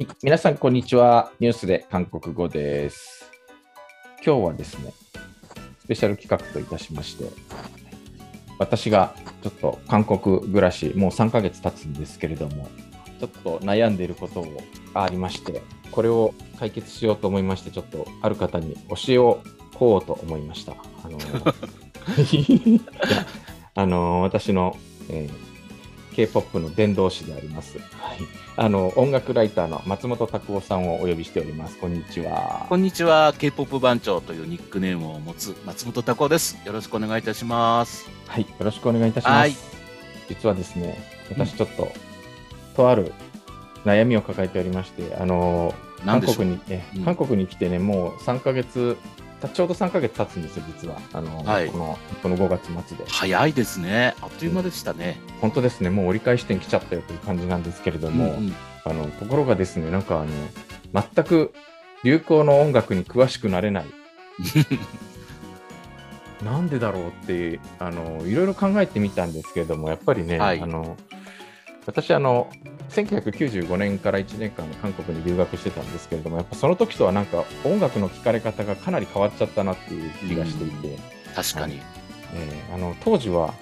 はい皆さん、こんにちは。ニュースで韓国語です。今日はですね、スペシャル企画といたしまして、私がちょっと韓国暮らし、もう3ヶ月経つんですけれども、ちょっと悩んでいることがありまして、これを解決しようと思いまして、ちょっとある方に教えをこうと思いました。あの あの私の、えー K-POP の伝道師であります、はい、あの音楽ライターの松本拓夫さんをお呼びしております。こんにちは。こんにちは、K-POP 番長というニックネームを持つ松本拓夫です。よろしくお願いいたします。はい、よろしくお願いいたします。はい実はですね、私ちょっと、とある悩みを抱えておりまして、あの韓国にね、うん韓国に来てね、もう3ヶ月、たちょうど3ヶ月経つんですよ、実は。あの、はいこのこの5月末で。早いですね。あっという間でしたね。本当ですね、もう折り返し点来ちゃったよという感じなんですけれども、うんうんあのところがですね、なんかあの全く流行の音楽に詳しくなれない。なんでだろうってあのいろいろ考えてみたんですけれども、やっぱりね、はいあの私あの、1995年から1年間韓国に留学してたんですけれども、やっぱその時とはなんか音楽の聴かれ方がかなり変わっちゃったなっていう気がしていて、確かに。えーあの当時は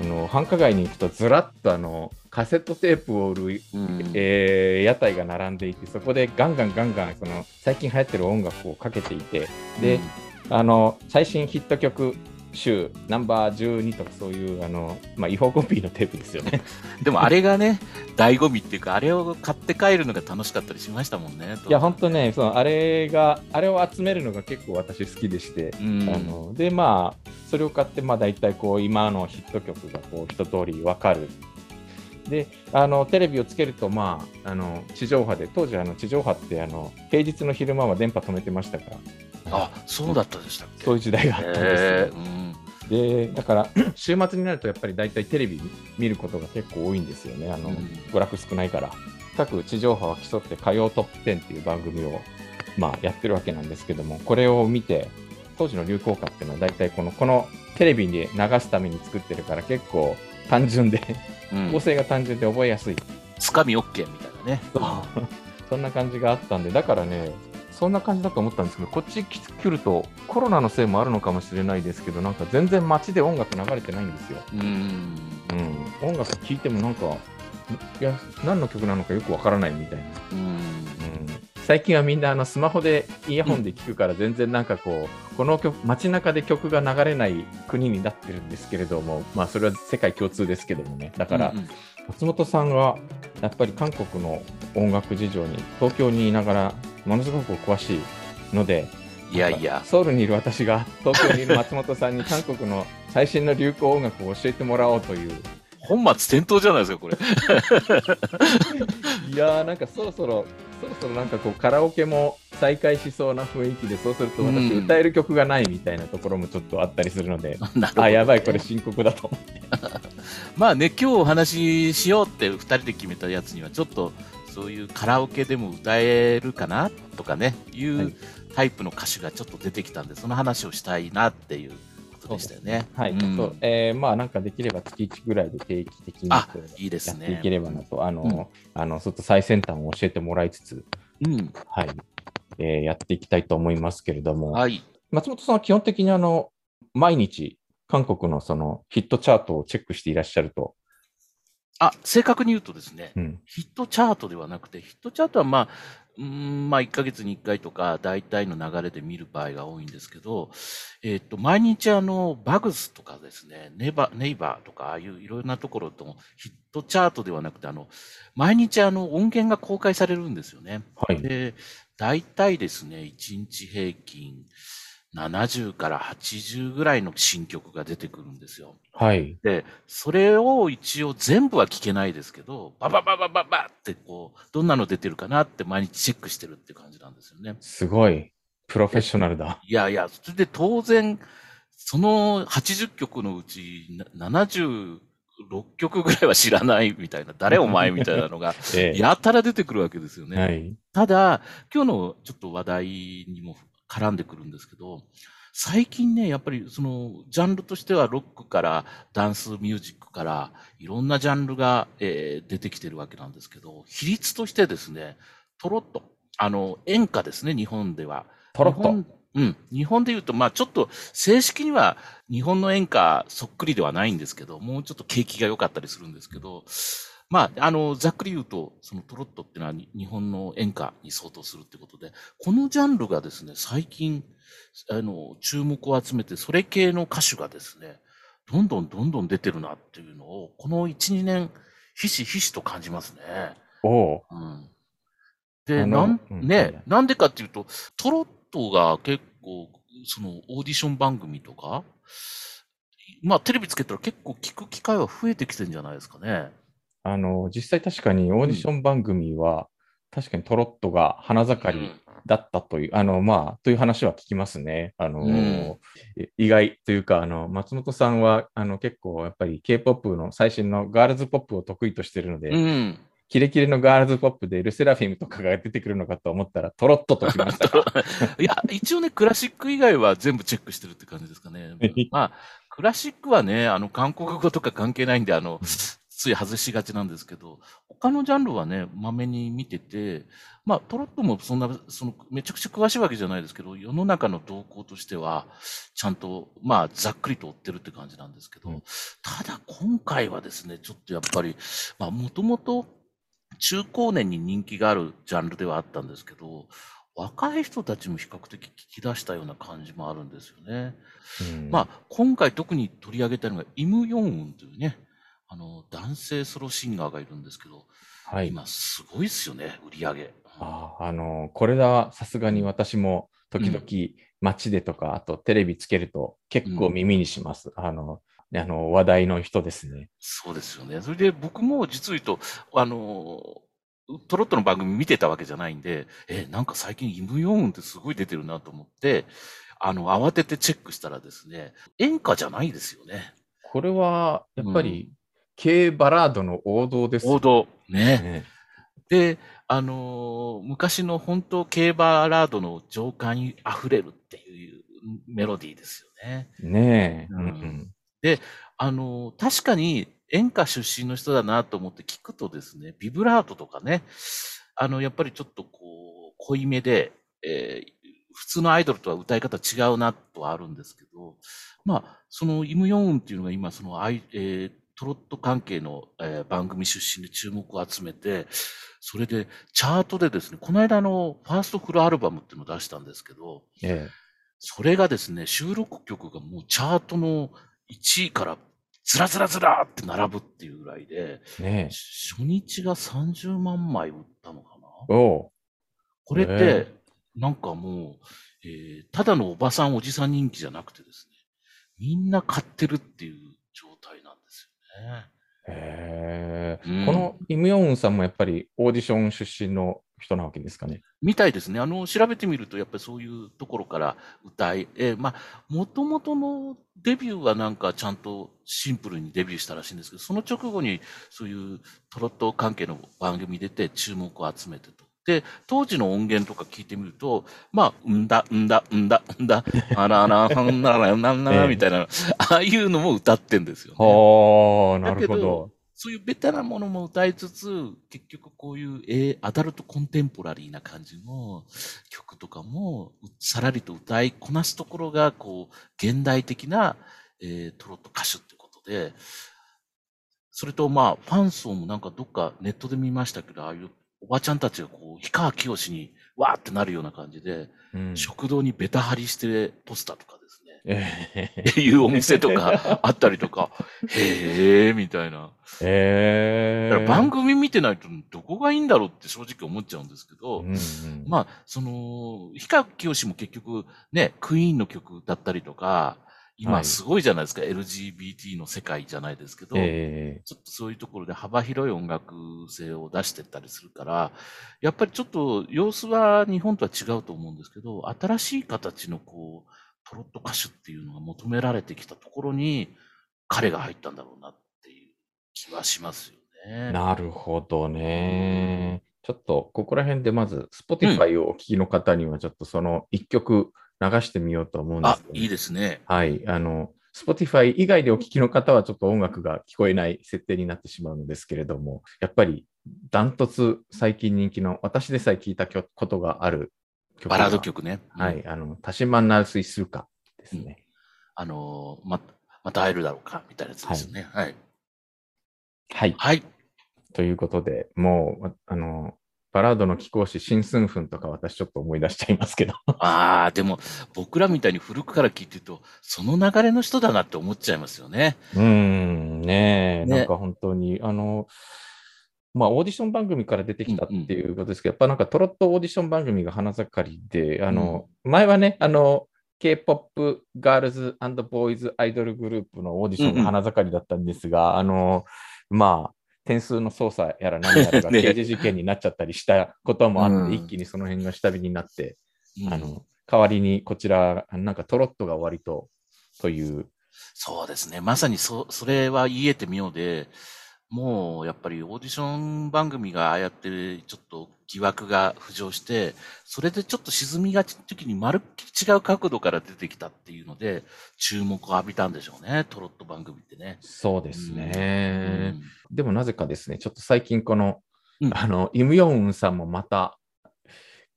あの繁華街に行くとずらっとあのカセットテープを売るうん。えー屋台が並んでいてそこでガンガンガンガンその最近流行ってる音楽をかけていて。で、あの最新ヒット曲集ナンバー12とかそういうあの、まあ、違法コピーのテープですよね。う んでもあれがね、醍醐味っていうか、あれを買って帰るのが楽しかったりしましたもんね。いや本当ねそのあれがあれを集めるのが結構私好きでして、うんあのでまあそれを買ってまあ大体こう今のヒット曲がこう一通りわかる。であのテレビをつけると、まあ、あの地上波で当時あの地上波ってあの平日の昼間は電波止めてましたからあ、そうだったでしたっけ？そういう時代があったんですでだから 週末になるとやっぱり大体テレビ見ることが結構多いんですよね。あの、うん。娯楽少ないから。各地上波は競って歌謡トップ10っていう番組を、まあ、やってるわけなんですけどもこれを見て当時の流行歌っていうのは大体このこのテレビに流すために作ってるから結構単純でうん。構成が単純で覚えやすい、つかみ OK みたいなね。そんな感じがあったんでだからねそんな感じだと思ったんですけどこっち来来るとコロナのせいもあるのかもしれないですけどなんか全然街で音楽流れてないんですようん。うん、音楽聴いてもなんか、いや、何の曲なのかよくわからないみたいな。うんうん、最近はみんなあのスマホでイヤホンで聴くから全然なんかこう、この曲、街中で曲が流れない国になってるんですけれども、まあそれは世界共通ですけどもね。だから松本さんがやっぱり韓国の音楽事情に東京にいながらものすごくお詳しいので、いやいや、ソウルにいる私が東京にいる松本さんに韓国の最新の流行音楽を教えてもらおうという。本末転倒じゃないですか、これ。いやーなんかそろそろそろそろなんかこうカラオケも再開しそうな雰囲気でそうすると私うん。歌える曲がないみたいなところもちょっとあったりするので、あやばいこれ深刻だと思って。まあね、今日お話ししようって2人で決めたやつには、ちょっとそういうカラオケでも歌えるかなとかね、いはい。うタイプの歌手がちょっと出てきたんで、その話をしたいなっていうことでしたよね。はい、うん。そうえーまあなんかできれば月1ぐらいで定期的にやっていければなと、あの、うん。あの、ちょっと最先端を教えてもらいつつ、うん。はい、えーやっていきたいと思いますけれども、はい。松本さんは基本的にあの、毎日、韓国のそのヒットチャートをチェックしていらっしゃると、あ、正確に言うとですね、うん、ヒットチャートではなくて、ヒットチャートはまあ、うーんまあ、1ヶ月に1回とか、大体の流れで見る場合が多いんですけど、えっ、と、毎日あの、バグスとかですね、ネバ、ネイバーとか、ああいういろいろなところと、ヒットチャートではなくて、あの、毎日あの、音源が公開されるんですよね。はい。で、大体ですね、1日平均70から80ぐらいの新曲が出てくるんですよ。はい。で、それを一応全部は聞けないですけど、ババババババってこう、どんなの出てるかなって毎日チェックしてるって感じなんですよね。すごい。プロフェッショナルだ。いやいや、それで当然、その80曲のうちな76曲ぐらいは知らないみたいな、誰お前みたいなのが、ええやたら出てくるわけですよね。はい。ただ、今日のちょっと話題にも絡んでくるんですけど、最近ね、やっぱりそのジャンルとしてはロックからダンスミュージックからいろんなジャンルが、えー出てきてるわけなんですけど、比率としてですね、トロット。あの、演歌ですね、日本では。トロット。日本うん。日本で言うと、まあちょっと正式には日本の演歌そっくりではないんですけど、もうちょっと景気が良かったりするんですけど、まあ、あの、ざっくり言うと、そのトロットっていうのはに日本の演歌に相当するってことで、このジャンルがですね、最近、あの、注目を集めて、それ系の歌手がですね、どんどんどんどん出てるなっていうのを、この1、2年、ひしひしと感じますね。おううん。で、なん、うんね、なんでかっていうと、トロットが結構、その、オーディション番組とか、まあ、テレビつけたら結構聞く機会は増えてきてんじゃないですかね。あの、実際確かにオーディション番組は、確かにトロットが花盛りだったという、あの、まあ、という話は聞きますね。あの、うんい意外というか、あの、松本さんは、あの、結構やっぱり K-POP の最新のガールズポップを得意としているので、うん。キレキレのガールズポップでルセラフィムとかが出てくるのかと思ったら、トロットときましたか。いや、一応ね、クラシック以外は全部チェックしてるって感じですかね。まあ、クラシックはね、あの、韓国語とか関係ないんで、あの、つい外しがちなんですけど、他のジャンルはね、まめに見てて、まあ、トロットもそんな、その、めちゃくちゃ詳しいわけじゃないですけど、世の中の動向としては、ちゃんと、まあ、ざっくりと追ってるって感じなんですけど、うんただ今回はですね、ちょっとやっぱり、まあ、もともと中高年に人気があるジャンルではあったんですけど、若い人たちも比較的聞き出したような感じもあるんですよね。うんまあ、今回特に取り上げたのが、イム・ヨンウンというね、あの、男性ソロシンガーがいるんですけど、はい。今すごいっすよね、売り上げ。ああの、これはさすがに私も時々街でとか、あとテレビつけると結構耳にします。あの、あの話題の人ですね。そうですよね。それで僕も実を言うと、あの、トロットの番組見てたわけじゃないんで、え、なんか最近イム・ヨンウンってすごい出てるなと思って、あの、慌ててチェックしたらですね、演歌じゃないですよね。これはやっぱり、軽バラードの王道です王道。ね。ね。で、あのー昔の本当競馬ラードの情感に溢れるっていうメロディーですよね。ねえ。ううんんあのー確かに演歌出身の人だなと思って聞くとですね、ビブラートとかね、あの、やっぱりちょっとこう、濃いめで、えー普通のアイドルとは歌い方違うなとはあるんですけど、まあ、そのイム・ヨンウンっていうのが今、そのアイ、えートロット関係の、えー番組出身で注目を集めて、それでチャートでですね、この間あの、ファーストフルアルバムっていうのを出したんですけど、えそれがですね、収録曲がもうチャートの1位からずらずらずらって並ぶっていうぐらいで、え。ね初日が30万枚売ったのかな？これってへ、なんかもう、えーただのおばさん、おじさん人気じゃなくてですね、みんな買ってるっていう。へえ、うんこのイム・ヨンウンさんもやっぱりオーディション出身の人なわけですかね。みたいですね。あの、調べてみると、やっぱりそういうところから歌い、えーまあ、もともとのデビューはなんかちゃんとシンプルにデビューしたらしいんですけど、その直後にそういうトロット関係の番組出て注目を集めてと。で、当時の音源とか聞いてみると、まあ、うんだ、うんだ、うんだ、うんだ、あらら、なんなら、なんなら、みたいな、ああいうのも歌ってんですよね。はあ、なるほどど。そういうベタなものも歌いつつ、結局こういう、えーアダルトコンテンポラリーな感じの曲とかも、うさらりと歌いこなすところが、こう、現代的な、えートロット歌手ってことで、それとまあ、ファン層もなんかどっかネットで見ましたけど、ああいうおばちゃんたちがこう、氷川きよしにわーってなるような感じで、うん食堂にベタ貼りしてポスターとかですね。ええっていうお店とか あったりとか、へーみたいな。えだから番組見てないとどこがいいんだろうって正直思っちゃうんですけど、うんうんまあ、その、氷川きよしも結局ね、クイーンの曲だったりとか、はい今すごいじゃないですか、LGBT の世界じゃないですけど、えちょっとそういうところで幅広い音楽性を出してったりするから、やっぱりちょっと様子は日本とは違うと思うんですけど、新しい形のこう、トロット歌手っていうのが求められてきたところに、彼が入ったんだろうなっていう気はしますよね。えなるほどね。ちょっとここら辺でまず Spotify をお聞きの方にはちょっとその一曲流してみようと思うんであすけ、どいいですね。はい。あの、Spotify 以外でお聞きの方はちょっと音楽が聞こえない設定になってしまうんですけれども、やっぱりダントツ最近人気の、私でさえ聞いたことがある曲バラード曲ね。はい、あの、タシマンナルスイスルカですね。うん、あのま、また会えるだろうか、みたいなやつですね。はい。はい。はい。ということで、もう、あの、バラードの貴公子、シンスンフンとか私ちょっと思い出しちゃいますけど。ああ、でも僕らみたいに古くから聞いてると、その流れの人だなって思っちゃいますよね。うん、ねえ、ねなんか本当に、あの、まあ、オーディション番組から出てきたっていうことですけど、うんうん、やっぱなんかトロットオーディション番組が花盛りで、あの、うん、前はね、あの、K-POP ガールズボーイズアイドルグループのオーディションが花盛りだったんですが、うんうん、あの、まあ、点数の操作やら何やらが 刑事事件になっちゃったりしたこともあって、ね、一気にその辺が下火になって、うん、あの、代わりにこちら、なんかトロットが割とという。そうですね。まさにそ、それは言えてみようで、もうやっぱりオーディション番組がああやってちょっと疑惑が浮上して、それでちょっと沈みがちの時にまるっきり違う角度から出てきたっていうので、注目を浴びたんでしょうね、トロット番組ってね。そうですね。うん、でもなぜかですね、ちょっと最近この、うん、あの、イムヨンウンさんもまた、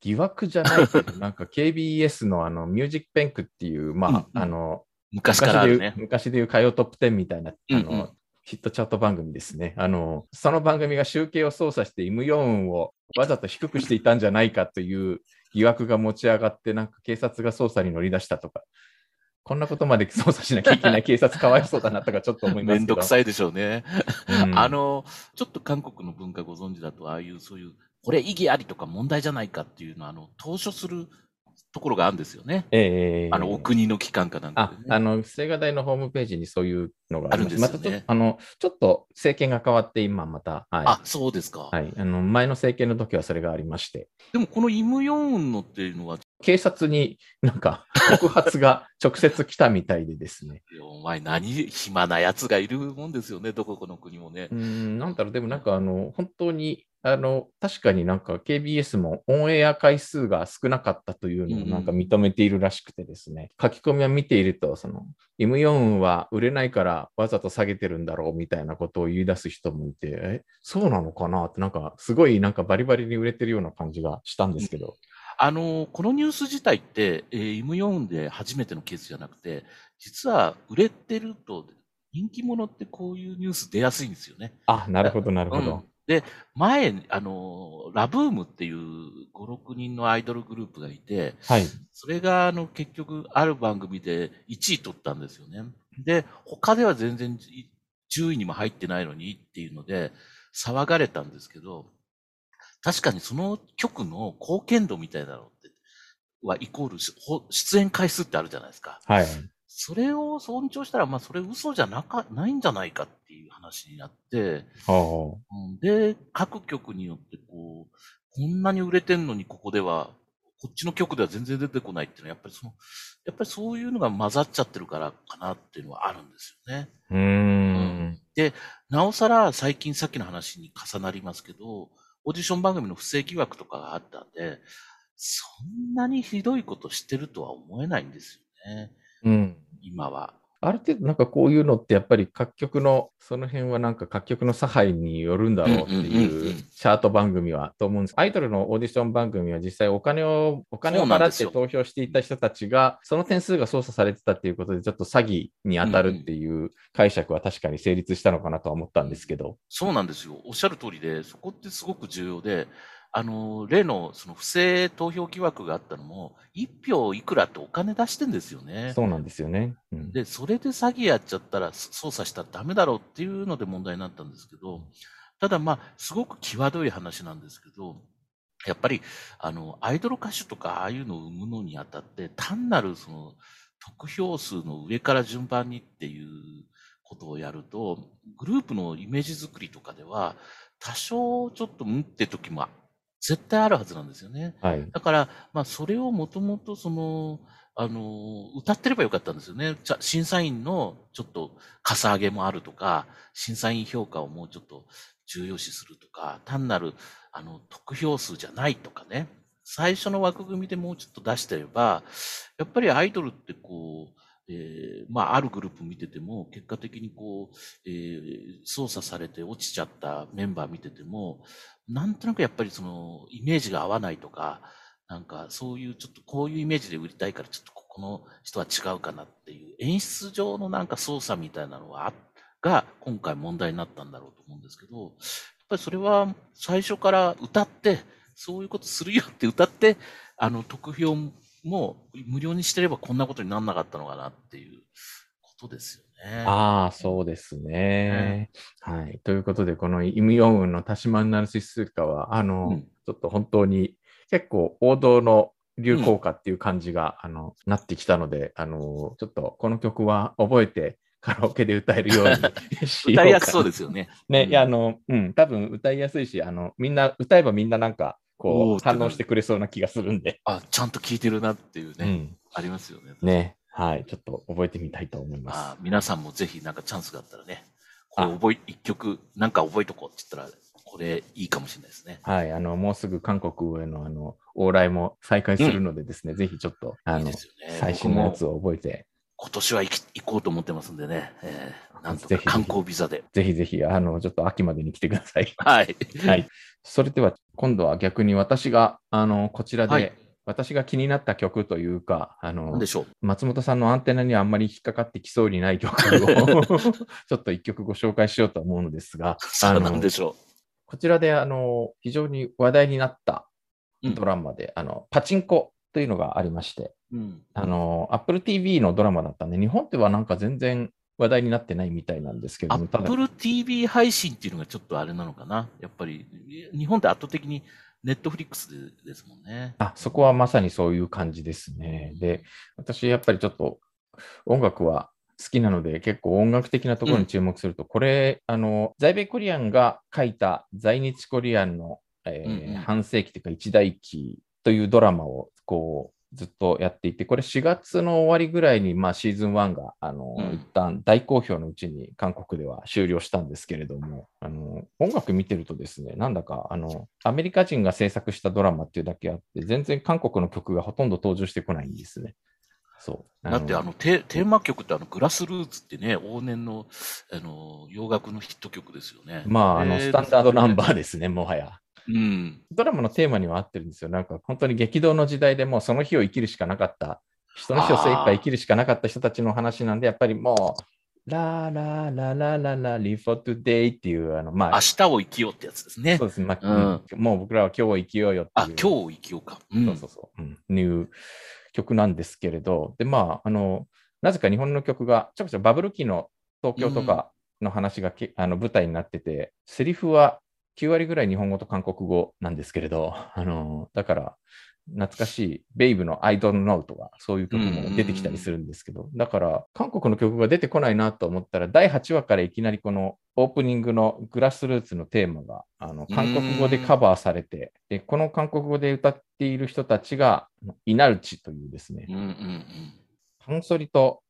疑惑じゃないけど、なんか KBS のあの、ミュージックペンクっていう、まあ、うんうん、あの、昔からね。昔でいう歌謡トップ10みたいな、あの、うんうんヒットチャート番組ですね。あの、その番組が集計を操作して、イム・ヨンをわざと低くしていたんじゃないかという疑惑が持ち上がって、なんか警察が捜査に乗り出したとか、こんなことまで捜査しなきゃいけない 警察かわいそうだなとかちょっと思いますめんどくさいでしょうね。うん、あの、ちょっと韓国の文化ご存知だと、ああいうそういう、これ意義ありとか問題じゃないかっていうのは、あの、投書するところがあるんですよね。ええー、あの、お国の機関かなんか、ね、あ、あの、青瓦台のホームページにそういうのがあるんですよ、ね、またちょあの、ちょっと政権が変わって今また、はい。あ、そうですか。はい。あの、前の政権の時はそれがありまして。でも、このイム・ヨンウンのっていうのは、警察になんか告発が直接来たみたいでですね。お前何暇な奴がいるもんですよね、どこの国もね。うん、なんだろう、でもなんかあの、本当にあの、確かになんか KBS もオンエア回数が少なかったというのをなんか認めているらしくてですね、うん、書き込みを見ていると、その、M4 は売れないからわざと下げてるんだろうみたいなことを言い出す人もいて、え、そうなのかなってなんかすごいなんかバリバリに売れてるような感じがしたんですけど。うん、あの、このニュース自体って、えー、M4 で初めてのケースじゃなくて、実は売れてると人気者ってこういうニュース出やすいんですよね。あ、なるほど、なるほど。で、前、あの、ラブームっていう5、6人のアイドルグループがいて、はい。それが、あの、結局、ある番組で1位取ったんですよね。で、他では全然10位にも入ってないのにっていうので、騒がれたんですけど、確かにその曲の貢献度みたいなのって、はイコール出演回数ってあるじゃないですか。はい。それを尊重したら、まあ、それ嘘じゃなか、ないんじゃないかっていう話になって、はあ、で、各局によってこう、こんなに売れてんのにここでは、こっちの局では全然出てこないっていうのは、やっぱりその、やっぱりそういうのが混ざっちゃってるからかなっていうのはあるんですよね。うん,、で、なおさら最近さっきの話に重なりますけど、オーディション番組の不正疑惑とかがあったんで、そんなにひどいことしてるとは思えないんですよね。うん。今は。ある程度なんかこういうのってやっぱり各局のその辺はなんか各局の差配によるんだろうっていうチャート番組はと思うんです。アイドルのオーディション番組は実際お金を、お金を払って投票していた人たちがその点数が操作されてたっていうことでちょっと詐欺に当たるっていう解釈は確かに成立したのかなとは思ったんですけど。そうなんですよ。おっしゃる通りで、そこってすごく重要で、あの、例のその不正投票疑惑があったのも、一票いくらってお金出してんですよね。そうなんですよね。うん、で、それで詐欺やっちゃったら、操作したらダメだろうっていうので問題になったんですけど、ただまあ、すごく際どい話なんですけど、やっぱり、あの、アイドル歌手とかああいうのを生むのにあたって、単なるその、得票数の上から順番にっていうことをやると、グループのイメージ作りとかでは、多少ちょっとうんって時も絶対あるはずなんですよね。はい。だから、まあ、それをもともと、その、あの、歌ってればよかったんですよね。審査員のちょっとかさ上げもあるとか、審査員評価をもうちょっと重要視するとか、単なる、あの、得票数じゃないとかね。最初の枠組みでもうちょっと出してれば、やっぱりアイドルってこう、えーまあ、あるグループ見てても、結果的にこう、えー操作されて落ちちゃったメンバー見てても、なんとなくやっぱりその、イメージが合わないとか、なんかそういうちょっとこういうイメージで売りたいからちょっとここの人は違うかなっていう演出上のなんか操作みたいなのはが今回問題になったんだろうと思うんですけど、やっぱりそれは最初から歌って、そういうことするよって歌って、あの、得票も無料にしてればこんなことにならなかったのかなっていうことですよね。ああ、そうですね。はい。ということで、このイム・ヨンウンのタシマンナルシスカは、あの、うんちょっと本当に結構王道の流行歌っていう感じが、あの、なってきたので、あの、ちょっとこの曲は覚えて カラオケで歌えるように しようか歌いやすそうですよね。ね、あの、うん、多分歌いやすいし、あの、みんな、歌えばみんななんか、こう、反応してくれそうな気がするんで。あ、ちゃんと聞いてるなっていうね、うん。ありますよね。ね。はい。ちょっと覚えてみたいと思います。あ皆さんもぜひなんかチャンスがあったらね、これあ覚え、一曲なんか覚えとこうって言ったら、これいいかもしれないですね。はい。あの、もうすぐ韓国への、あの、往来も再開するのでですね、ぜひちょっと、あのいいね。最新のやつを覚えて、今年は行き行こうと思ってますんでね、えーなんとか観光ビザで。ぜひぜひ、あの、ちょっと秋までに来てください。はい。はい。それでは、今度は逆に私が、あの、こちらで、はい私が気になった曲というか、あので、しょう？松本さんのアンテナにあんまり引っかかってきそうにない曲を ちょっと一曲ご紹介しようと思うのですが、さあ、のなんでしょこちらであの非常に話題になったうんドラマで、あのパチンコというのがありまして、う。うん。あの Apple TV のドラマだったんで、日本ではなんか全然話題になってないみたいなんですけれども、Apple TV 配信っていうのがちょっとあれなのかな？やっぱり、日本って圧倒的に Netflix でですもんね。あそこはまさにそういう感じですね。で、私やっぱりちょっと音楽は好きなので、結構音楽的なところに注目すると、これ、あの、在米コリアンが書いた在日コリアンの、えーうんうん半世紀というか一代記というドラマをこうずっとやっていて、これ4月の終わりぐらいに、まあ、シーズン1が、あの、うん一旦大好評のうちに韓国では終了したんですけれども、あの、音楽見てるとですね、なんだか、あの、アメリカ人が制作したドラマっていうだけあって、全然韓国の曲がほとんど登場してこないんですね。そう。だってあのテテーマ曲ってあのグラスルーツってね、往年のあの洋楽のヒット曲ですよね。まあ、あの、えースタンダードナンバーですね、もはや。うん。ドラマのテーマには合ってるんですよ。なんか、本当に激動の時代でもうその日を生きるしかなかった、人の日を精一杯生きるしかなかった人たちの話なんで、やっぱりもう、ラーラーララララ、live for today っていう、あの、ま明あ、日を生きようってやつですねそう。ですね、まあうんもう僕らは今日を生きようよっていう。あ、今日を生きようか。うんそうそうそう、うん、いう曲なんですけれど、で、まあ、あの、なぜか日本の曲が、ちょこちょこバブル期の東京とかの話がけ、あの舞台になってて、セリフは9割ぐらい日本語と韓国語なんですけれど、あの、だから、懐かしい、ベイブの I don't know とか、そういう曲も出てきたりするんですけど、だから、韓国の曲が出てこないなと思ったら、第8話からいきなりこのオープニングのグラスルーツのテーマが、あの、韓国語でカバーされて、で、この韓国語で歌っている人たちが、イナルチというですねうん、うんうん。パンソリと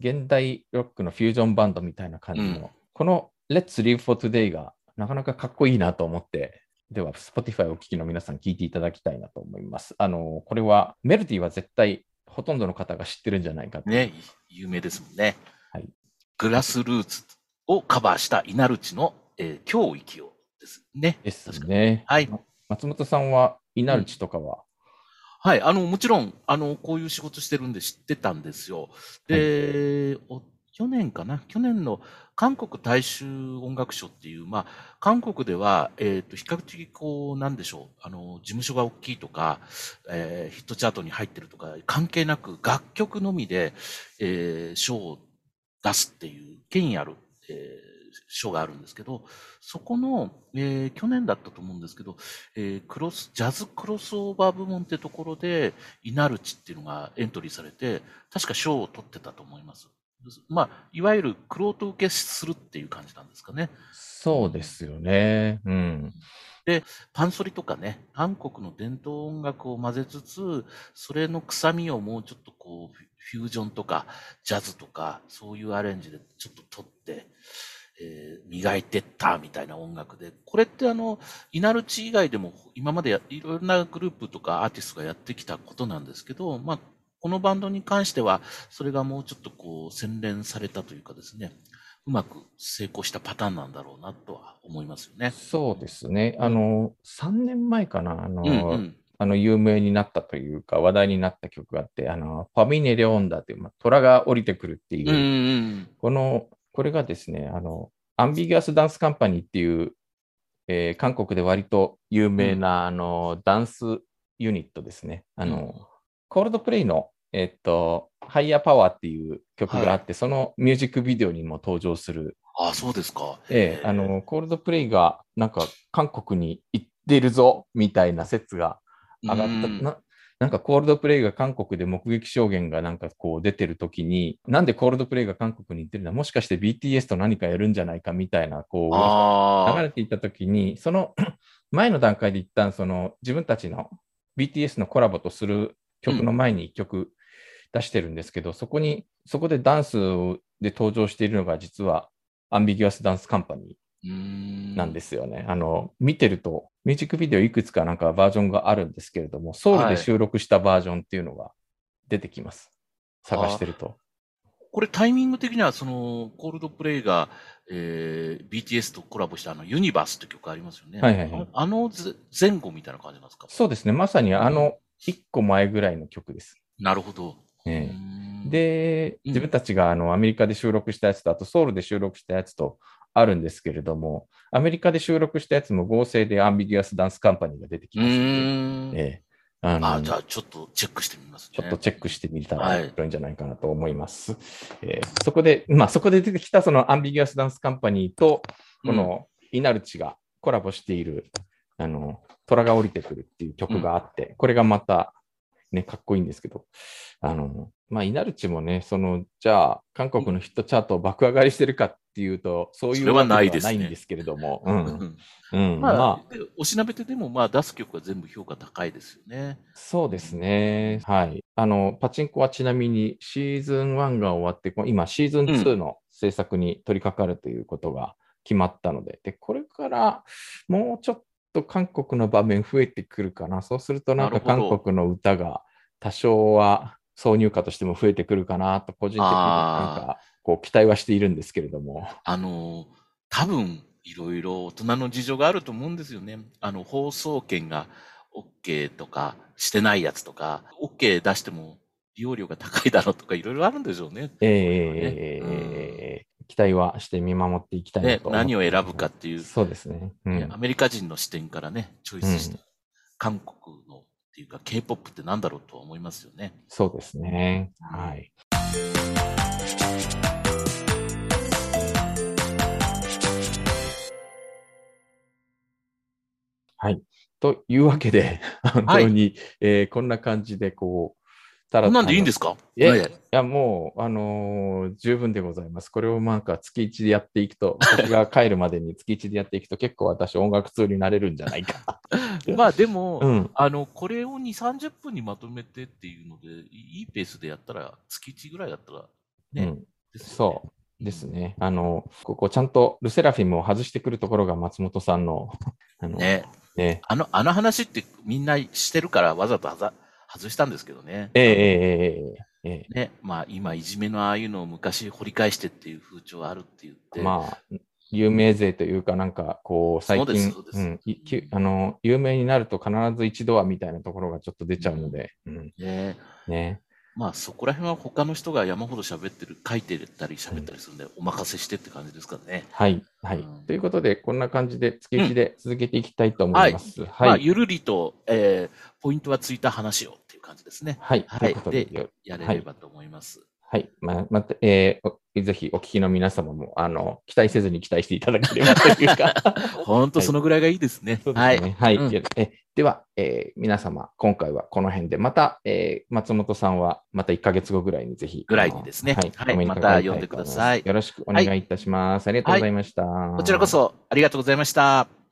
現代ロックのフュージョンバンドみたいな感じの、うんこの Let's Live for Today がなかなかかっこいいなと思って、では Spotify をお聞きの皆さん聞いていただきたいなと思います。あの、これはメロディーは絶対ほとんどの方が知ってるんじゃないかと。ね、有名ですもんね。はいグラスルーツをカバーした稲ルチの、えー今日を生きようですね。ですね。はい。松本さんはイナルチとかは、はい。あの、もちろん、あの、こういう仕事してるんで知ってたんですよ。で、お去年かな？去年の韓国大衆音楽賞っていう、まあ、韓国では、えっ、と、比較的こう、なんでしょう、あの、事務所が大きいとか、えーヒットチャートに入ってるとか、関係なく楽曲のみで、えー賞を出すっていう権威ある、えー賞があるんですけど、そこの、えー去年だったと思うんですけど、えークロス、ジャズクロスオーバー部門ってところで、イナルチっていうのがエントリーされて、確か賞を取ってたと思います。まあ、いわゆるクロート受けするっていう感じなんですかね。そうですよね。うん。パンソリとかね、韓国の伝統音楽を混ぜつつ、それの臭みをもうちょっとこう、フュージョンとか、ジャズとか、そういうアレンジでちょっと取って、えー磨いてったみたいな音楽で、これってあの、イナルチ以外でも今までやいろいろなグループとかアーティストがやってきたことなんですけど、まあ、このバンドに関しては、それがもうちょっとこう、洗練されたというかですね、うまく成功したパターンなんだろうなとは思いますよね。そうですね。あの、3年前かな、あの、うんうん。あの有名になったというか、話題になった曲があって、あの、ファミネレオンダっていう、まあ、虎が降りてくるっていう、うんうんこの、これがですね、あの、アンビギュアスダンスカンパニーっていう、えー韓国で割と有名な、あの、ダンスユニットですね。あの、うんコールドプレイの、えっと、ハイヤーパワーっていう曲があって、そのミュージックビデオにも登場する、ああ、そうですか。ええあの、コールドプレイがなんか韓国に行ってるぞみたいな説が上がった、うんななんかコールドプレイが韓国で目撃証言がなんかこう出てるときに、なんでコールドプレイが韓国に行ってるのは、もしかして BTS と何かやるんじゃないかみたいな、こう。流れていたときに、その 前の段階で一旦その自分たちの BTS のコラボとする曲の前に一曲出してるんですけど、そこに、そこでダンスで登場しているのが実はアンビギュアスダンスカンパニうーなんですよね。あの、見てるとミュージックビデオいくつかなんかバージョンがあるんですけれども、ソウルで収録したバージョンっていうのが出てきます。探してると。これタイミング的には、その、コールドプレイが、えー、BTS とコラボしたあの、ユニバースって曲ありますよね。はいはいはいああのぜ前後みたいな感じなんですか？そうですね。まさにあの一個前ぐらいの曲です。なるほど。えーん、で、うん。自分たちがあのアメリカで収録したやつと、あとソウルで収録したやつとあるんですけれども、アメリカで収録したやつも合成でアンビギュアスダンスカンパニーが出てきうますので、あのあ、じゃあちょっとチェックしてみますね。ちょっとチェックしてみたらはい面白いんじゃないかなと思います。えーそこで、まあ、そこで出てきたそのアンビギュアスダンスカンパニーと、このイナルチがコラボしている、あの、虎が降りてくるっていう曲があって、これがまた、ね、かっこいいんですけど、あの、まあ、イナルチもね、その、じゃあ、韓国のヒットチャートを爆上がりしてるかっていうと、そういうそれはないですねわけではないんですけれども、ううん。ん、うん、まあ、まあ、でおしなべてでも、まあ、出す曲は全部評価高いですよね。そうですね。はい。あの、パチンコはちなみにシーズン1が終わって、今シーズン2の制作に取り掛かるということが決まったので、で、これからもうちょっと韓国の場面増えてくるかな。そうするとなんか韓国の歌が多少は挿入歌としても増えてくるかなと、個人的になんあかこう期待はしているんですけれども。あの、多分、いろいろ大人の事情があると思うんですよね。あの、放送権が OK とかしてないやつとか、OK 出しても利用料が高いだろうとか、いろいろあるんでしょうね。えー期待はして見守っていきたいなねと思って何を選ぶかっていう、そうですね。うんねアメリカ人の視点からね、チョイスして、うん韓国のっていうか、K-POP ってなんだろうとは思いますよね。そうですね。はい。はい。というわけで、本当に、えーこんな感じで、こう、たこんなんでいいんですか？いや、もう、あのー十分でございます。これをなんか月1でやっていくと、私が帰るまでに月1でやっていくと、結構私音楽通になれるんじゃないかな。まあでも、うん。あの、これを2、30分にまとめてっていうので、いいペースでやったら、月1ぐらいだったら、ね。うん。そう。ですね。あの、ここちゃんとルセラフィムを外してくるところが松本さんの、あの、ね。ね。あの、あの話ってみんなしてるからわざとはざ外したんですけどね。えええええええね。まあ今、いじめのああいうのを昔掘り返してっていう風潮あるって言って。えまあ、有名税というか、なんか、こう、最そうです近あの、有名になると必ず一度はみたいなところがちょっと出ちゃうので、うん。ね。ね。まあそこら辺は他の人が山ほど喋ってる、書いてたり喋ったりするんで、お任せしてって感じですからね。はい。はいうん。ということで、こんな感じで月1で続けていきたいと思います。まあ、はい。ゆるりと、えー、ポイントはついた話を感じですね。はい。はいということで、でやれればと思います。はい。まあ、また、えーおぜひお聞きの皆様も、あの、期待せずに期待していただければというか。本当そのぐらいがいいですね。はい。ね。はい。では、えー皆様、今回はこの辺で、また、えー松本さんはまた1ヶ月後ぐらいにぜひ。ぐらいにですねはいお目にかかりまたいと思呼んでくださいよろしくお願いいたします。ありがとうございました。こちらこそありがとうございました。